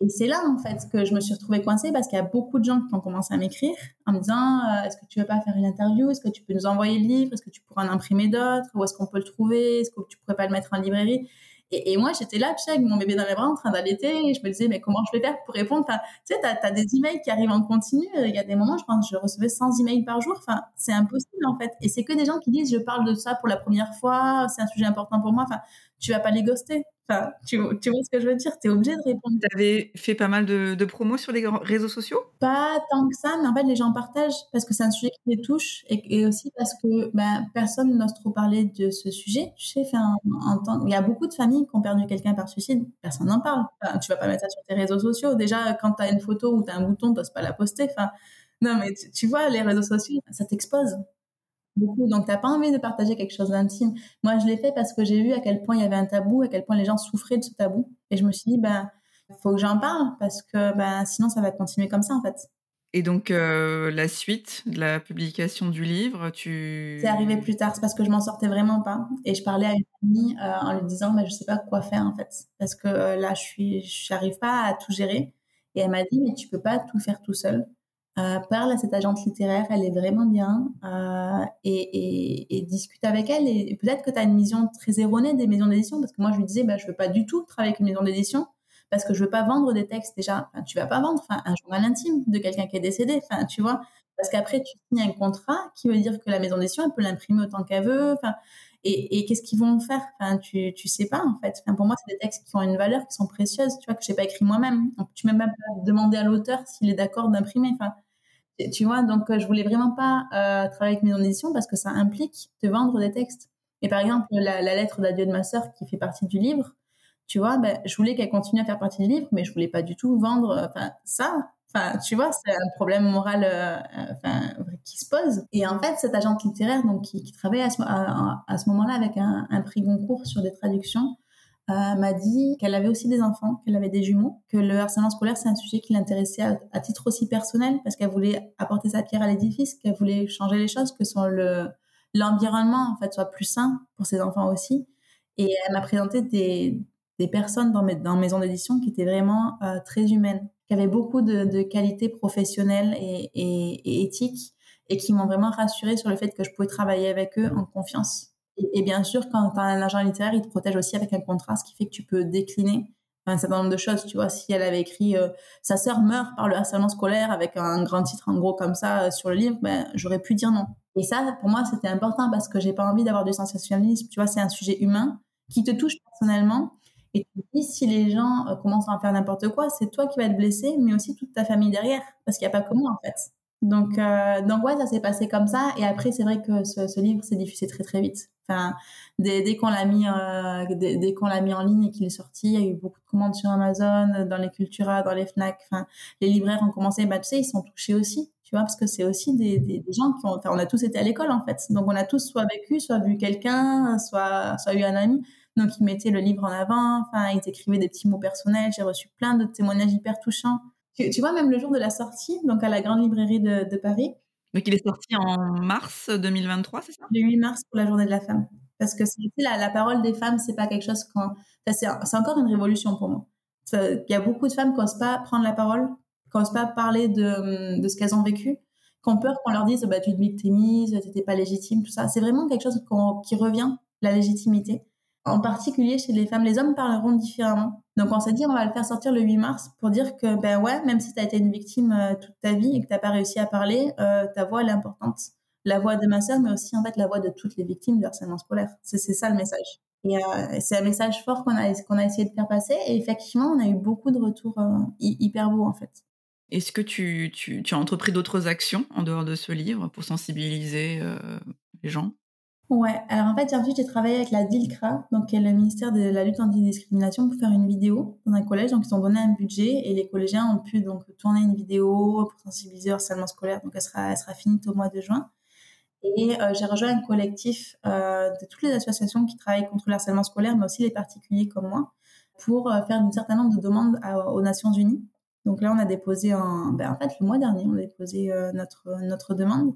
Et c'est là, en fait, que je me suis retrouvée coincée parce qu'il y a beaucoup de gens qui ont commencé à m'écrire en me disant euh, Est-ce que tu veux pas faire une interview? Est-ce que tu peux nous envoyer le livre? Est-ce que tu pourrais en imprimer d'autres? Où est-ce qu'on peut le trouver? Est-ce que tu pourrais pas le mettre en librairie? Et, moi, j'étais là, avec mon bébé dans les bras en train d'allaiter, je me disais, mais comment je vais faire pour répondre? Tu sais, tu as, des emails qui arrivent en continu. Il y a des moments, je pense, je recevais 100 emails par jour. Enfin, c'est impossible, en fait. Et c'est que des gens qui disent, je parle de ça pour la première fois, c'est un sujet important pour moi. Tu vas pas les ghoster. Enfin, tu, tu, vois ce que je veux dire? Tu es obligé de répondre. Tu avais fait pas mal de, de promos sur les réseaux sociaux? Pas tant que ça, mais en fait, les gens partagent parce que c'est un sujet qui les touche et, aussi parce que ben, personne n'ose trop parler de ce sujet. Tu sais, enfin, il y a beaucoup de familles qui ont perdu quelqu'un par suicide. Personne n'en parle. Enfin, tu vas pas mettre ça sur tes réseaux sociaux. Déjà, quand tu as une photo ou tu as un bouton, tu pas la poster. Enfin, non, mais tu, tu vois, les réseaux sociaux, ça t'expose beaucoup. Donc, t'as pas envie de partager quelque chose d'intime. Moi, je l'ai fait parce que j'ai vu à quel point il y avait un tabou, à quel point les gens souffraient de ce tabou. Et je me suis dit, ben, faut que j'en parle parce que ben, sinon, ça va continuer comme ça, en fait. Et donc, euh, la suite de la publication du livre, tu... C'est arrivé plus tard, c'est parce que je m'en sortais vraiment pas. Et je parlais à une amie euh, en lui disant, ben, je sais pas quoi faire, en fait. Parce que euh, là, je suis, pas à tout gérer. Et elle m'a dit, mais tu peux pas tout faire tout seul. Euh, parle à cette agente littéraire, elle est vraiment bien, euh, et, et, et, discute avec elle. Et peut-être que tu as une vision très erronée des maisons d'édition, parce que moi je lui disais, bah, je veux pas du tout travailler avec une maison d'édition, parce que je veux pas vendre des textes déjà. Tu vas pas vendre enfin, un journal intime de quelqu'un qui est décédé, enfin, tu vois, parce qu'après tu signes un contrat qui veut dire que la maison d'édition elle peut l'imprimer autant qu'elle veut. Enfin, et, et qu'est-ce qu'ils vont faire? Enfin, tu, tu sais pas en fait. Enfin, pour moi, c'est des textes qui ont une valeur, qui sont précieuses, tu vois, que j'ai pas écrit moi-même. Tu m'as même pas demandé à l'auteur s'il est d'accord d'imprimer. Enfin, tu vois, donc euh, je voulais vraiment pas euh, travailler avec maison d'édition parce que ça implique de vendre des textes. Et par exemple, la, lettre d'adieu de ma sœur qui fait partie du livre, tu vois, ben, je voulais qu'elle continue à faire partie du livre, mais je voulais pas du tout vendre euh, enfin, ça. Enfin, tu vois, c'est un problème moral enfin, qui se pose. Et en fait, cette agente littéraire donc, qui, travaillait à ce, à, ce moment-là avec un, un prix Goncourt sur des traductions, euh, m'a dit qu'elle avait aussi des enfants, qu'elle avait des jumeaux, que le harcèlement scolaire c'est un sujet qui l'intéressait à, titre aussi personnel parce qu'elle voulait apporter sa pierre à l'édifice, qu'elle voulait changer les choses, que son le l'environnement en fait soit plus sain pour ses enfants aussi. Et elle m'a présenté des, des personnes dans mes dans maisons d'édition qui étaient vraiment euh, très humaines, qui avaient beaucoup de, de qualités professionnelles et, et, et éthiques et qui m'ont vraiment rassurée sur le fait que je pouvais travailler avec eux en confiance et, bien sûr, quand tu as un agent littéraire, il te protège aussi avec un contrat, ce qui fait que tu peux décliner un certain nombre de choses. Tu vois, si elle avait écrit euh, Sa sœur meurt par le harcèlement scolaire avec un grand titre en gros comme ça euh, sur le livre, ben, j'aurais pu dire non. Et ça, pour moi, c'était important parce que j'ai pas envie d'avoir du sensationnalisme. Tu vois, c'est un sujet humain qui te touche personnellement. Et tu dis, si les gens euh, commencent à en faire n'importe quoi, c'est toi qui vas être blessé, mais aussi toute ta famille derrière. Parce qu'il n'y a pas que moi, en fait. Donc, euh, donc ouais, ça s'est passé comme ça. Et après, c'est vrai que ce, ce livre s'est diffusé très très vite. Enfin, dès, qu'on l'a mis, euh, dès, dès qu'on l'a mis en ligne et qu'il est sorti, il y a eu beaucoup de commandes sur Amazon, dans les Cultura, dans les Fnac. Enfin, les libraires ont commencé. Bah, tu sais, ils sont touchés aussi, tu vois, parce que c'est aussi des, des, des, gens qui ont. Enfin, on a tous été à l'école en fait. Donc, on a tous soit vécu, soit vu quelqu'un, soit soit eu un ami. Donc, ils mettaient le livre en avant. Enfin, ils écrivaient des petits mots personnels. J'ai reçu plein de témoignages hyper touchants. Tu, vois, même le jour de la sortie, donc à la Grande Librairie de, de Paris? Donc il est sorti en mars 2023, c'est ça? Le 8 mars pour la Journée de la Femme. Parce que la, la parole des femmes, c'est pas quelque chose quand. c'est encore une révolution pour moi. Il y a beaucoup de femmes qui n'osent pas prendre la parole, qui n'osent pas parler de, de ce qu'elles ont vécu, qui ont peur qu'on leur dise bah, tu te victimises, tu n'étais pas légitime, tout ça. C'est vraiment quelque chose qui revient, la légitimité en particulier chez les femmes. Les hommes parleront différemment. Donc on s'est dit on va le faire sortir le 8 mars pour dire que ben ouais, même si tu as été une victime euh, toute ta vie et que tu pas réussi à parler, euh, ta voix elle est importante. La voix de ma sœur, mais aussi en fait la voix de toutes les victimes du harcèlement scolaire. C'est ça le message. Et euh, c'est un message fort qu'on a a essayé de faire passer. Et effectivement, on a eu beaucoup de retours hyper beaux en fait. Est-ce que tu, tu, as entrepris d'autres actions en dehors de ce livre pour sensibiliser les gens? Ouais, alors en fait, ensuite j'ai travaillé avec la DILCRA, donc qui est le ministère de la lutte anti-discrimination, pour faire une vidéo dans un collège. Donc ils ont donné un budget et les collégiens ont pu donc tourner une vidéo pour sensibiliser au harcèlement scolaire. Donc elle sera, finie au mois de juin. Et euh, j'ai rejoint un collectif euh, de toutes les associations qui travaillent contre le harcèlement scolaire, mais aussi les particuliers comme moi, pour euh, faire un certain nombre de demandes aux Nations Unies. Donc là, on a déposé, un, ben, en fait, le mois dernier, on a déposé notre, notre demande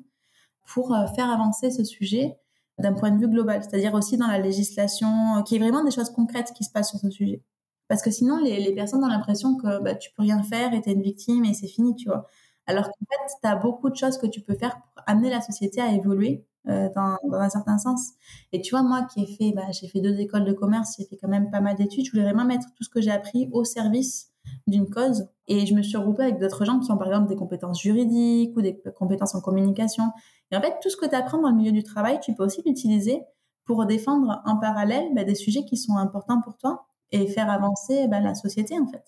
pour faire avancer ce sujet d'un point de vue global, c'est-à-dire aussi dans la législation, euh, qui est vraiment des choses concrètes qui se passent sur ce sujet. Parce que sinon, les, les personnes ont l'impression que bah, tu peux rien faire et tu es une victime et c'est fini, tu vois. Alors qu'en fait, tu as beaucoup de choses que tu peux faire pour amener la société à évoluer euh, dans, dans, un certain sens. Et tu vois, moi qui ai fait, bah, j'ai fait deux écoles de commerce, j'ai fait quand même pas mal d'études, je voulais vraiment mettre tout ce que j'ai appris au service d'une cause. Et je me suis regroupée avec d'autres gens qui ont par exemple des compétences juridiques ou des compétences en communication. Et en fait, tout ce que tu apprends dans le milieu du travail, tu peux aussi l'utiliser pour défendre en parallèle bah, des sujets qui sont importants pour toi et faire avancer bah, la société en fait.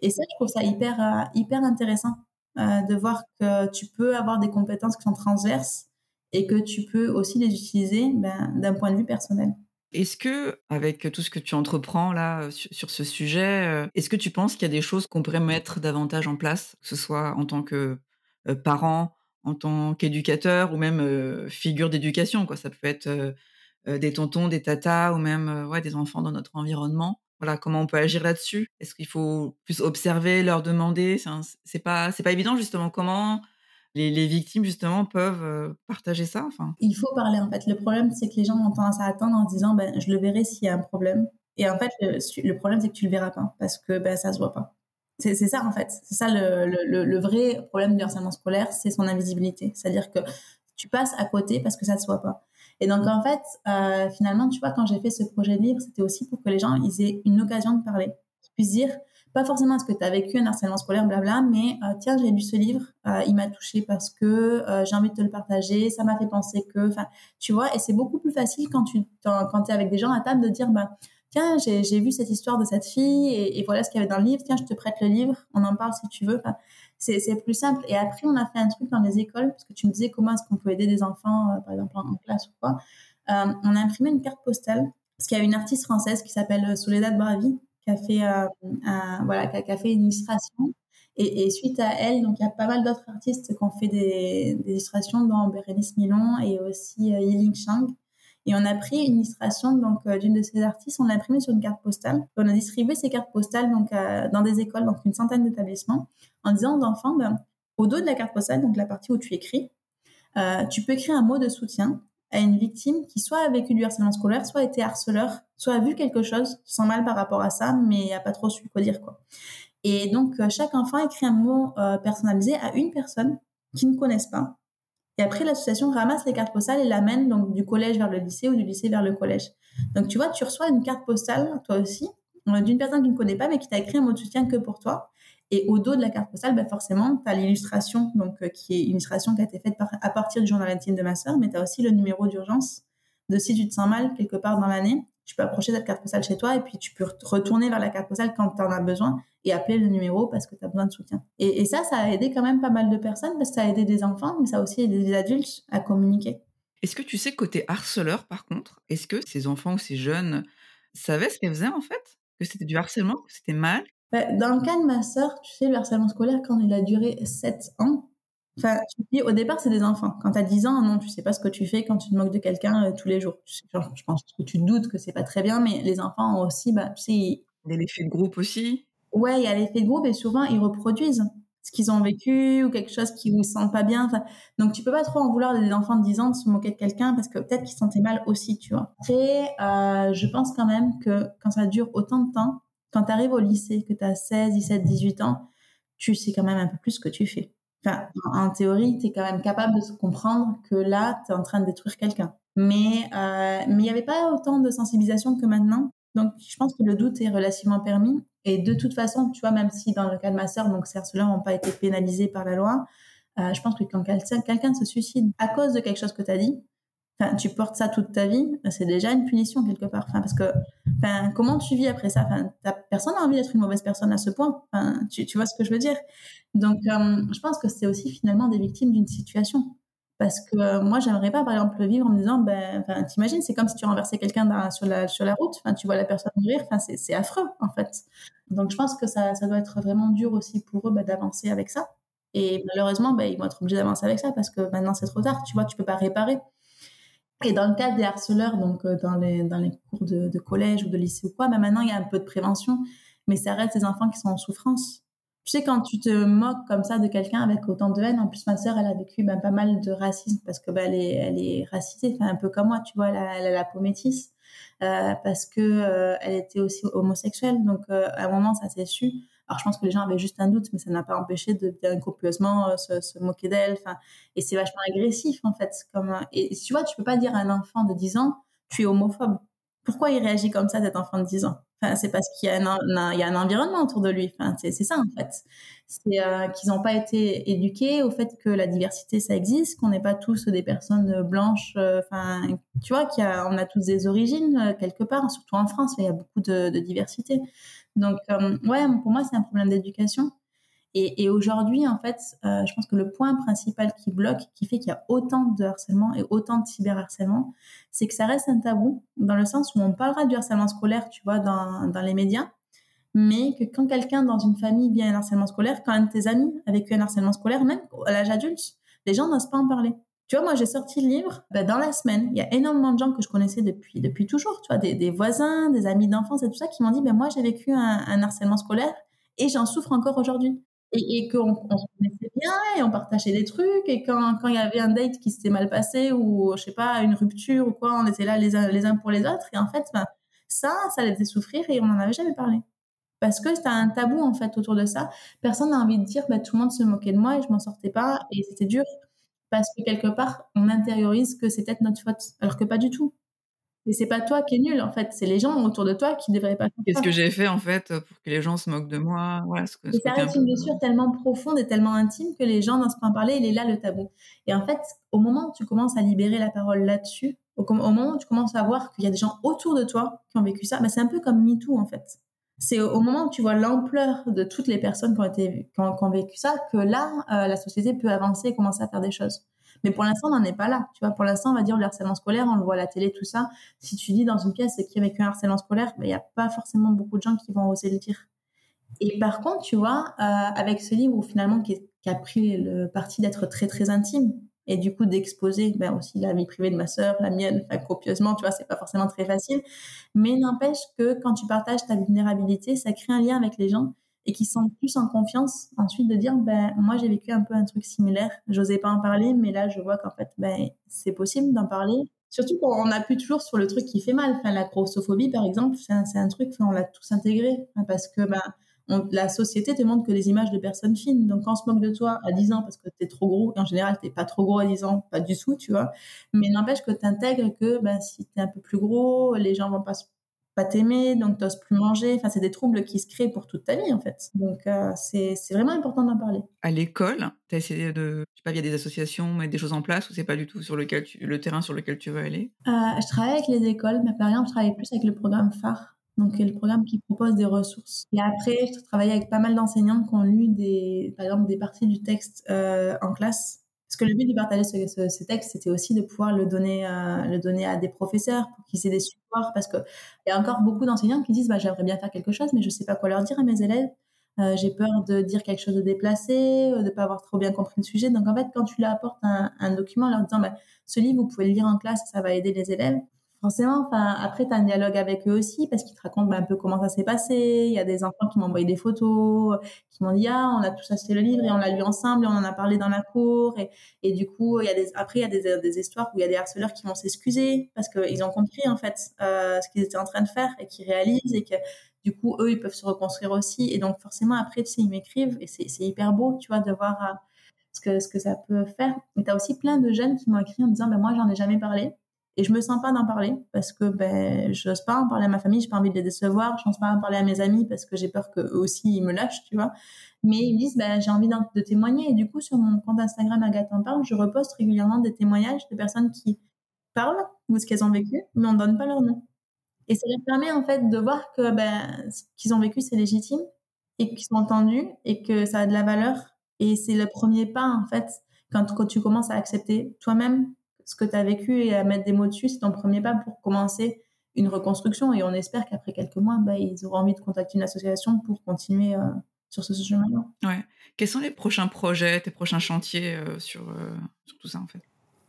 Et ça, je trouve ça hyper, euh, hyper intéressant euh, de voir que tu peux avoir des compétences qui sont transverses et que tu peux aussi les utiliser ben, d'un point de vue personnel. Est-ce que, avec tout ce que tu entreprends là sur, ce sujet, est-ce que tu penses qu'il y a des choses qu'on pourrait mettre davantage en place, que ce soit en tant que parent, en tant qu'éducateur ou même figure d'éducation quoi? Ça peut être des tontons, des tatas ou même ouais, des enfants dans notre environnement. Voilà, comment on peut agir là-dessus? Est-ce qu'il faut plus observer, leur demander? C'est pas, c'est pas évident justement. Comment les, victimes justement peuvent euh, partager ça enfin? Il faut parler en fait. Le problème c'est que les gens ont tendance à attendre en disant ben je le verrai s'il y a un problème. Et en fait le, problème c'est que tu le verras pas parce que ben ça se voit pas. C'est ça en fait. C'est ça le, le, le, vrai problème du harcèlement scolaire, c'est son invisibilité. C'est-à-dire que tu passes à côté parce que ça se voit pas. Et donc en fait, euh, finalement, tu vois, quand j'ai fait ce projet de livre, c'était aussi pour que les gens ils aient une occasion de parler, qu'ils puissent dire, pas forcément est-ce que tu as vécu un harcèlement scolaire, blabla, mais euh, tiens, j'ai lu ce livre, euh, il m'a touché parce que euh, j'ai envie de te le partager, ça m'a fait penser que, enfin, tu vois, et c'est beaucoup plus facile quand tu quand es avec des gens à table de dire, bah, tiens, j'ai vu cette histoire de cette fille et, voilà ce qu'il y avait dans le livre, tiens, je te prête le livre, on en parle si tu veux. Enfin, c'est plus simple. Et après, on a fait un truc dans les écoles, parce que tu me disais comment est-ce qu'on peut aider des enfants, par exemple en, classe ou quoi. on a imprimé une carte postale, parce qu'il y a une artiste française qui s'appelle Soledad Bravi, qui a fait, euh, voilà, a, fait une illustration. Et, suite à elle, donc il y a pas mal d'autres artistes qui ont fait des, illustrations, dont Bérénice Milon et aussi euh, Yiling Chang. Et on a pris une illustration donc euh, d'une de ces artistes, on l'a imprimée sur une carte postale. On a distribué ces cartes postales donc dans des écoles, donc une centaine d'établissements, en disant aux enfants, ben, au dos de la carte postale, donc la partie où tu écris, tu peux écrire un mot de soutien à une victime qui soit a vécu du harcèlement scolaire, soit a été harceleur, soit a vu quelque chose, sans mal par rapport à ça, mais a pas trop su quoi dire quoi. Et donc euh, chaque enfant écrit un mot euh, personnalisé à une personne qu'ils ne connaissent pas. Et après l'association ramasse les cartes postales et l'amène donc du collège vers le lycée ou du lycée vers le collège. Donc tu vois, tu reçois une carte postale toi aussi euh, d'une personne qui ne connaît pas mais qui t'a écrit un mot de soutien que pour toi. Et au dos de la carte postale, bah forcément, tu as l'illustration, donc euh, qui est illustration qui a été faite à partir du journal intime de ma sœur, mais tu as aussi le numéro d'urgence de si tu te sens mal quelque part dans l'année, tu peux approcher cette carte postale chez toi et puis tu peux retourner vers la carte postale quand tu en as besoin et appeler le numéro parce que tu as besoin de soutien. Et, ça, ça a aidé quand même pas mal de personnes parce que ça a aidé des enfants, mais ça a aussi aidé des adultes à communiquer. Est-ce que tu sais côté harceleur, par contre, est-ce que ces enfants ou ces jeunes savaient ce qu'elles faisaient en fait? Que c'était du harcèlement, que c'était mal dans le cas de ma sœur, tu sais, le harcèlement scolaire, quand il a duré 7 ans, enfin, tu dis, au départ, c'est des enfants. Quand tu as 10 ans, non, tu sais pas ce que tu fais quand tu te moques de quelqu'un euh, tous les jours. je pense que tu doutes que c'est pas très bien, mais les enfants ont aussi, bah, tu sais. Il y a l'effet de groupe aussi. Ouais, il y a l'effet de groupe et souvent, ils reproduisent ce qu'ils ont vécu ou quelque chose qui ne se sentent pas bien. donc, tu peux pas trop en vouloir des enfants de 10 ans de se moquer de quelqu'un parce que peut-être qu'ils se sentaient mal aussi, tu vois. Après, euh, je pense quand même que quand ça dure autant de temps, quand tu arrives au lycée, que tu as 16, 17, 18 ans, tu sais quand même un peu plus ce que tu fais. Enfin, en théorie, tu es quand même capable de comprendre que là, tu es en train de détruire quelqu'un. Mais euh, mais il n'y avait pas autant de sensibilisation que maintenant. Donc, je pense que le doute est relativement permis. Et de toute façon, tu vois, même si dans le cas de ma sœur, donc ces harceleurs n'ont pas été pénalisés par la loi, euh, je pense que quand quelqu'un se suicide à cause de quelque chose que tu as dit, tu portes ça toute ta vie, c'est déjà une punition quelque part. Parce que, comment tu vis après ça? Personne n'a envie d'être une mauvaise personne à ce point. Tu, vois ce que je veux dire? Donc, euh, je pense que c'est aussi finalement des victimes d'une situation. Parce que euh, moi, j'aimerais pas, par exemple, le vivre en me disant, ben, t'imagines, c'est comme si tu renversais quelqu'un sur la, route. Tu vois la personne mourir. C'est affreux, en fait. Donc, je pense que ça, ça doit être vraiment dur aussi pour eux ben, d'avancer avec ça. Et malheureusement, ben, ils vont être obligés d'avancer avec ça parce que maintenant, c'est trop tard. Tu vois, tu peux pas réparer. Et dans le cas des harceleurs, donc euh, dans les, dans les cours de, collège ou de lycée ou quoi, bah maintenant il y a un peu de prévention, mais ça reste des enfants qui sont en souffrance. Tu sais, quand tu te moques comme ça de quelqu'un avec autant de haine, en plus, ma sœur, elle a vécu ben, pas mal de racisme parce que ben, elle, est, elle racisée, enfin, un peu comme moi, tu vois, elle a, elle a la peau métisse, euh, parce que euh, elle était aussi homosexuelle. Donc, euh, à un moment, ça s'est su. Alors, je pense que les gens avaient juste un doute, mais ça n'a pas empêché de bien copieusement se, se, moquer d'elle. Et c'est vachement agressif, en fait. Comme, et tu vois, tu peux pas dire à un enfant de 10 ans, tu es homophobe. Pourquoi il réagit comme ça, cet enfant de 10 ans? Enfin, c'est parce qu'il y, y a un environnement autour de lui. Enfin, c'est, ça en fait. C'est euh, qu'ils n'ont pas été éduqués au fait que la diversité ça existe, qu'on n'est pas tous des personnes blanches. Euh, enfin, tu vois, qu'on a, on a tous des origines euh, quelque part, surtout en France, il y a beaucoup de, de diversité. Donc, ouais, pour moi, c'est un problème d'éducation. Et, aujourd'hui, en fait, euh, je pense que le point principal qui bloque, qui fait qu'il y a autant de harcèlement et autant de cyberharcèlement, c'est que ça reste un tabou, dans le sens où on parlera du harcèlement scolaire, tu vois, dans, dans les médias, mais que quand quelqu'un dans une famille vit un harcèlement scolaire, quand un de tes amis a vécu un harcèlement scolaire, même à l'âge adulte, les gens n'osent pas en parler. Tu vois, moi, j'ai sorti le livre ben, dans la semaine. Il y a énormément de gens que je connaissais depuis, depuis toujours, tu vois, des, voisins, des amis d'enfance et tout ça, qui m'ont dit, ben, moi, j'ai vécu un harcèlement scolaire et j'en souffre encore aujourd'hui et, qu'on on se connaissait bien et on partageait des trucs. Et quand quand il y avait un date qui s'était mal passé ou je sais pas une rupture ou quoi on était là les uns les uns pour les autres. Et en fait ben, ça ça les faisait souffrir et on n'en avait jamais parlé. Parce que c'était un tabou en fait autour de ça. Personne n'a envie de dire bah, tout le monde se moquait de moi et je m'en sortais pas et c'était dur. Parce que quelque part on intériorise que c'est peut-être notre faute alors que pas du tout et c'est pas toi qui es nul, en fait. C'est les gens autour de toi qui devraient pas faire Qu'est-ce que j'ai fait, en fait, pour que les gens se moquent de moi? Voilà, ce que, Et ça reste une blessure tellement profonde et tellement intime que les gens n'osent pas en parler. Il est là le tabou. Et en fait, au moment où tu commences à libérer la parole là-dessus, au, au, moment où tu commences à voir qu'il y a des gens autour de toi qui ont vécu ça, bah, c'est un peu comme MeToo, en fait. C'est au moment où tu vois l'ampleur de toutes les personnes qui ont, été, qui ont, qui ont vécu ça que là, euh, la société peut avancer et commencer à faire des choses. Mais pour l'instant, on n'en est pas là. Tu vois, pour l'instant, on va dire le harcèlement scolaire, on le voit à la télé, tout ça. Si tu dis dans une pièce qui a vécu un harcèlement scolaire, il ben, n'y a pas forcément beaucoup de gens qui vont oser le dire. Et par contre, tu vois, euh, avec ce livre finalement qui, a pris le parti d'être très très intime et du coup d'exposer ben, aussi la vie privée de ma sœur, la mienne, copieusement, tu vois, c'est pas forcément très facile. Mais n'empêche que quand tu partages ta vulnérabilité, ça crée un lien avec les gens et qui sont plus en confiance ensuite de dire ben moi j'ai vécu un peu un truc similaire. J'osais pas en parler mais là je vois qu'en fait ben c'est possible d'en parler. Surtout qu'on appuie toujours sur le truc qui fait mal. Enfin la grossophobie par exemple c'est un, un, truc on l'a tous intégré hein, parce que ben on, la société te montre que des images de personnes fines. Donc quand on se moque de toi à 10 ans parce que t'es trop gros et en général t'es pas trop gros à 10 ans pas du tout tu vois mais n'empêche que t'intègres que ben si t'es un peu plus gros les gens vont pas se pas t'aimer, donc t'oses plus manger. Enfin, c'est des troubles qui se créent pour toute ta vie, en fait. Donc, euh, c'est vraiment important d'en parler. À l'école, t'as essayé de, je sais pas, via des associations, mettre des choses en place ou c'est pas du tout sur lequel tu, le terrain sur lequel tu veux aller? Euh, Je travaille avec les écoles, mais par exemple, je travaille plus avec le programme phare. Donc, le programme qui propose des ressources. Et après, je travaille avec pas mal d'enseignantes qui ont lu des, par exemple, des parties du texte euh, en classe parce que le but de partager ce, ce, texte, c'était aussi de pouvoir le donner, euh, le donner à des professeurs pour qu'ils aient des supports. Parce qu'il y a encore beaucoup d'enseignants qui disent bah, J'aimerais bien faire quelque chose, mais je ne sais pas quoi leur dire à mes élèves. Euh, j'ai peur de dire quelque chose de déplacé, euh, de ne pas avoir trop bien compris le sujet. Donc, en fait, quand tu leur apportes un, un document leur disant bah, Ce livre, vous pouvez le lire en classe, ça va aider les élèves forcément, enfin, après, tu as un dialogue avec eux aussi parce qu'ils te racontent ben, un peu comment ça s'est passé. Il y a des enfants qui m'ont envoyé des photos, qui m'ont dit, ah, on a tous acheté le livre et on l'a lu ensemble et on en a parlé dans la cour. Et, et du coup, il y a des, après, il y a des, des histoires où il y a des harceleurs qui vont s'excuser parce qu'ils ont compris, en fait, euh, ce qu'ils étaient en train de faire et qui réalisent et que, du coup, eux, ils peuvent se reconstruire aussi. Et donc, forcément, après, tu sais, ils m'écrivent et c'est hyper beau, tu vois, de voir euh, ce, que, ce que ça peut faire. Mais tu as aussi plein de jeunes qui m'ont écrit en disant, ben, moi, j'en ai jamais parlé et je me sens pas d'en parler parce que ben j'ose pas en parler à ma famille, j'ai pas envie de les décevoir, je n'ose pas en parler à mes amis parce que j'ai peur qu'eux aussi ils me lâchent, tu vois. Mais ils me disent ben j'ai envie de témoigner et du coup sur mon compte Instagram Agathe en parle, je reposte régulièrement des témoignages de personnes qui parlent ou ce qu'elles ont vécu, mais on donne pas leur nom. Et ça leur permet en fait de voir que ben ce qu'ils ont vécu c'est légitime et qu'ils sont entendus et que ça a de la valeur et c'est le premier pas en fait quand, quand tu commences à accepter toi-même ce que tu as vécu et à mettre des mots dessus, c'est ton premier pas pour commencer une reconstruction. Et on espère qu'après quelques mois, bah, ils auront envie de contacter une association pour continuer euh, sur ce chemin-là. Ouais. Quels sont les prochains projets, tes prochains chantiers euh, sur, euh, sur, tout ça en fait?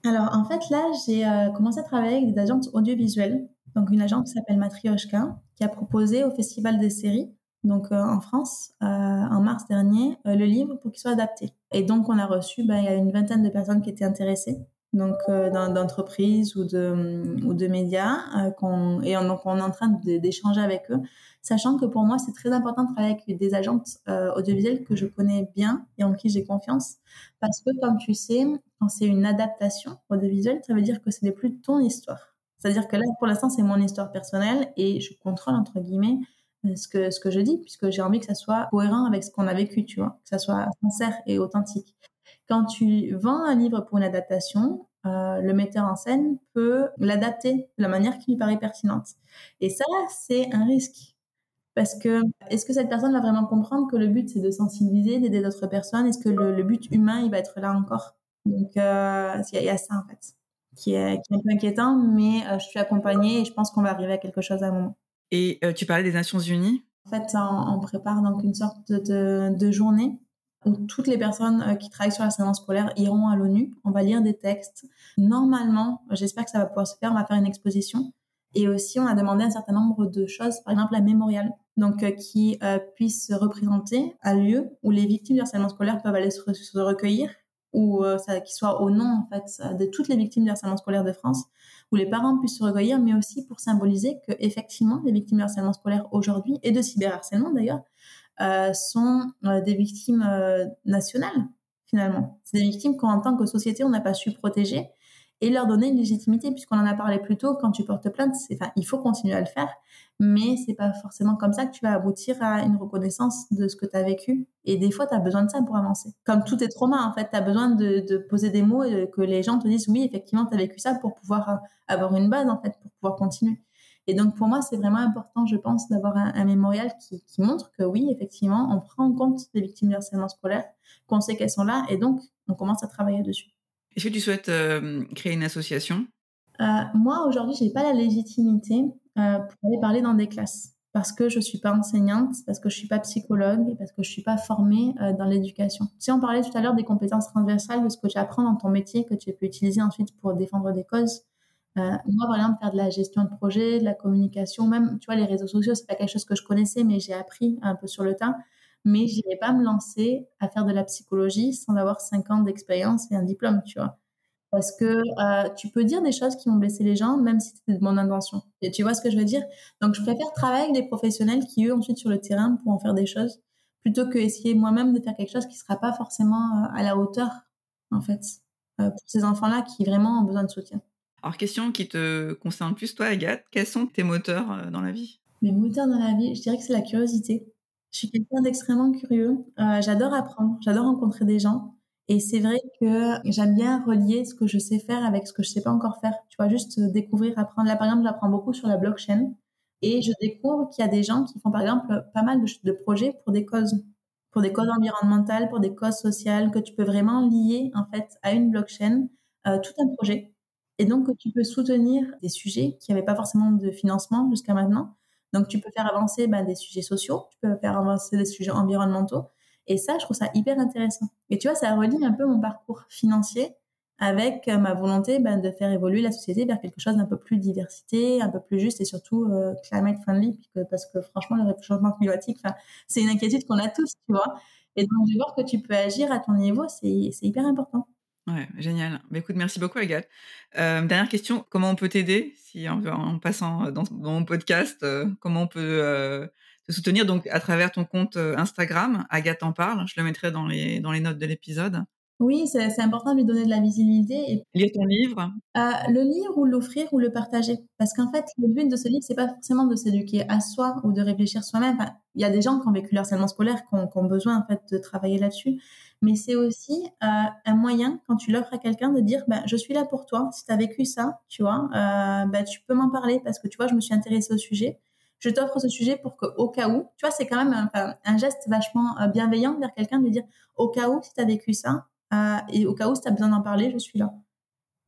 Alors en fait, là, j'ai commencé à travailler avec des agences audiovisuelles. Donc une agence qui s'appelle Matryoshka, qui a proposé au Festival des séries donc en France, en mars dernier, le livre pour qu'il soit adapté. Et donc on a reçu, ben, il y a une vingtaine de personnes qui étaient intéressées donc euh, d'entreprises ou de, ou de médias, euh, qu'on, et on, donc on est en train d'échanger avec eux, sachant que pour moi c'est très important de travailler avec des agentes euh, audiovisuelles que je connais bien et en qui j'ai confiance, parce que comme tu sais, quand c'est une adaptation audiovisuelle, ça veut dire que ce n'est plus ton histoire. C'est-à-dire que là, pour l'instant, c'est mon histoire personnelle et je contrôle entre guillemets ce que ce que je dis puisque j'ai envie que ça soit cohérent avec ce qu'on a vécu, tu vois, que ça soit sincère et authentique. Quand tu vends un livre pour une adaptation, euh, le metteur en scène peut l'adapter de la manière qui lui paraît pertinente. Et ça, c'est un risque. Parce que, est-ce que cette personne va vraiment comprendre que le but, c'est de sensibiliser, d'aider d'autres personnes? Est-ce que le, but humain, il va être là encore? Donc, euh, il y, a ça, en fait, qui est, un peu inquiétant, mais euh, je suis accompagnée et je pense qu'on va arriver à quelque chose à un moment. Et tu parlais des Nations Unies? En fait, on, prépare donc une sorte de, de journée où toutes les personnes euh, qui travaillent sur scène scolaire iront à l'ONU. On va lire des textes. Normalement, j'espère que ça va pouvoir se faire, on va faire une exposition. Et aussi, on a demandé un certain nombre de choses, par exemple la mémorial, donc euh, qui euh, puisse représenter un lieu où les victimes du harcèlement scolaire peuvent aller se, recueillir, ou qui soit au nom en fait de toutes les victimes du harcèlement scolaire de France, où les parents puissent se recueillir, mais aussi pour symboliser que effectivement les victimes du harcèlement scolaire aujourd'hui et de cyberharcèlement d'ailleurs sont euh, des victimes euh, nationales, finalement. C'est des victimes qu'en tant que société, on n'a pas su protéger et leur donner une légitimité, puisqu'on en a parlé plus tôt, quand tu portes plainte, enfin, il faut continuer à le faire, mais c'est pas forcément comme ça que tu vas aboutir à une reconnaissance de ce que tu as vécu. Et des fois, tu as besoin de ça pour avancer. Comme tout est trauma, en fait, tu as besoin de, de, poser des mots et que les gens te disent oui, effectivement, tu as vécu ça pour pouvoir avoir une base, en fait, pour pouvoir continuer. Et donc, pour moi, c'est vraiment important, je pense, d'avoir un, mémorial qui, montre que oui, effectivement, on prend en compte les victimes de harcèlement scolaire, qu'on sait qu'elles sont là, et donc, on commence à travailler dessus. Est-ce que tu souhaites euh, créer une association? Euh, Moi, aujourd'hui, je n'ai pas la légitimité euh, pour aller parler dans des classes parce que je ne suis pas enseignante, parce que je ne suis pas psychologue et parce que je ne suis pas formée dans l'éducation. Si on parlait tout à l'heure des compétences transversales, de ce que tu apprends dans ton métier, que tu peux utiliser ensuite pour défendre des causes, euh, moi, par exemple, faire de la gestion de projet, de la communication, même, tu vois, les réseaux sociaux, c'est pas quelque chose que je connaissais, mais j'ai appris un peu sur le tas. Mais j'irai pas me lancer à faire de la psychologie sans avoir 5 ans d'expérience et un diplôme, tu vois. Parce que euh, tu peux dire des choses qui vont blesser les gens, même si c'était de mon intention. Et tu vois ce que je veux dire? Donc, je préfère travailler avec des professionnels qui, eux, ensuite, sur le terrain, pourront faire des choses, plutôt que essayer moi-même de faire quelque chose qui sera pas forcément euh, à la hauteur, en fait, pour ces enfants-là qui vraiment ont besoin de soutien. Alors, question qui te concerne plus, toi, Agathe, quels sont tes moteurs euh, dans la vie? Mes moteurs dans la vie, je dirais que c'est la curiosité. Je suis quelqu'un d'extrêmement curieux. Euh, j'adore apprendre, j'adore rencontrer des gens. Et c'est vrai que j'aime bien relier ce que je sais faire avec ce que je sais pas encore faire. Tu vois, juste découvrir, apprendre. Là, par exemple, j'apprends beaucoup sur la blockchain. Et je découvre qu'il y a des gens qui font, par exemple, pas mal de, de projets pour des causes pour des causes environnementales, pour des causes sociales, que tu peux vraiment lier en fait à une blockchain euh, tout un projet. Et donc, tu peux soutenir des sujets qui n'avaient pas forcément de financement jusqu'à maintenant. Donc, tu peux faire avancer bah, des sujets sociaux, tu peux faire avancer des sujets environnementaux. Et ça, je trouve ça hyper intéressant. Et tu vois, ça relie un peu mon parcours financier avec euh, ma volonté bah, de faire évoluer la société vers quelque chose d'un peu plus diversité, un peu plus juste et surtout euh, climate friendly, parce que franchement, le changement climatique, c'est une inquiétude qu'on a tous, tu vois. Et donc, de voir que tu peux agir à ton niveau, c'est hyper important. Ouais, génial. Bah, écoute, merci beaucoup, Agathe. Euh, dernière question, comment on peut t'aider si en, passant dans, mon podcast, euh, comment on peut euh, te soutenir? Donc à travers ton compte Instagram, Agathe en parle. Je le mettrai dans les dans les notes de l'épisode. Oui, c'est important de lui donner de la visibilité. Et... Lire ton livre euh, Le lire ou l'offrir ou le partager. Parce qu'en fait, le but de ce livre, c'est pas forcément de s'éduquer à soi ou de réfléchir soi-même. Il y a des gens qui ont vécu le harcèlement scolaire, qui ont, besoin en fait de travailler là-dessus. Mais c'est aussi euh, un moyen, quand tu l'offres à quelqu'un, de dire bah, Je suis là pour toi. Si tu as vécu ça, tu vois, euh, bah, tu peux m'en parler parce que tu vois, je me suis intéressée au sujet je t'offre ce sujet pour que, au cas où, tu vois, c'est quand même un, un, geste vachement bienveillant vers quelqu'un de dire, au cas où, si tu as vécu ça, euh, et au cas où, si tu as besoin d'en parler, je suis là.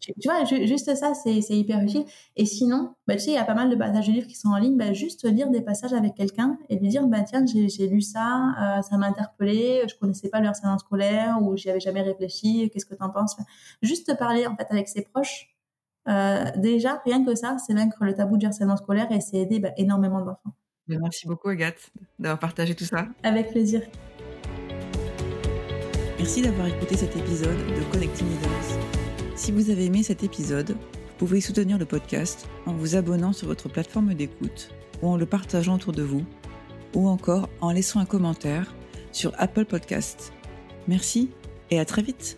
Tu, vois, juste ça, c'est hyper utile. Et sinon, bah, tu sais, il y a pas mal de passages de livres qui sont en ligne. Bah, juste lire des passages avec quelqu'un et lui dire, bah, tiens, j'ai lu ça, euh, ça m'a interpellé, je connaissais pas le harcèlement scolaire ou j'y avais jamais réfléchi, qu'est-ce que tu en penses? Juste parler en fait avec ses proches. Euh, déjà, rien que ça, c'est vaincre le tabou du harcèlement scolaire et c'est aider bah, énormément d'enfants. Merci beaucoup Agathe d'avoir partagé tout ça. Avec plaisir. Merci d'avoir écouté cet épisode de Connecting Leaders. Si vous avez aimé cet épisode, vous pouvez soutenir le podcast en vous abonnant sur votre plateforme d'écoute ou en le partageant autour de vous ou encore en laissant un commentaire sur Apple Podcasts. Merci et à très vite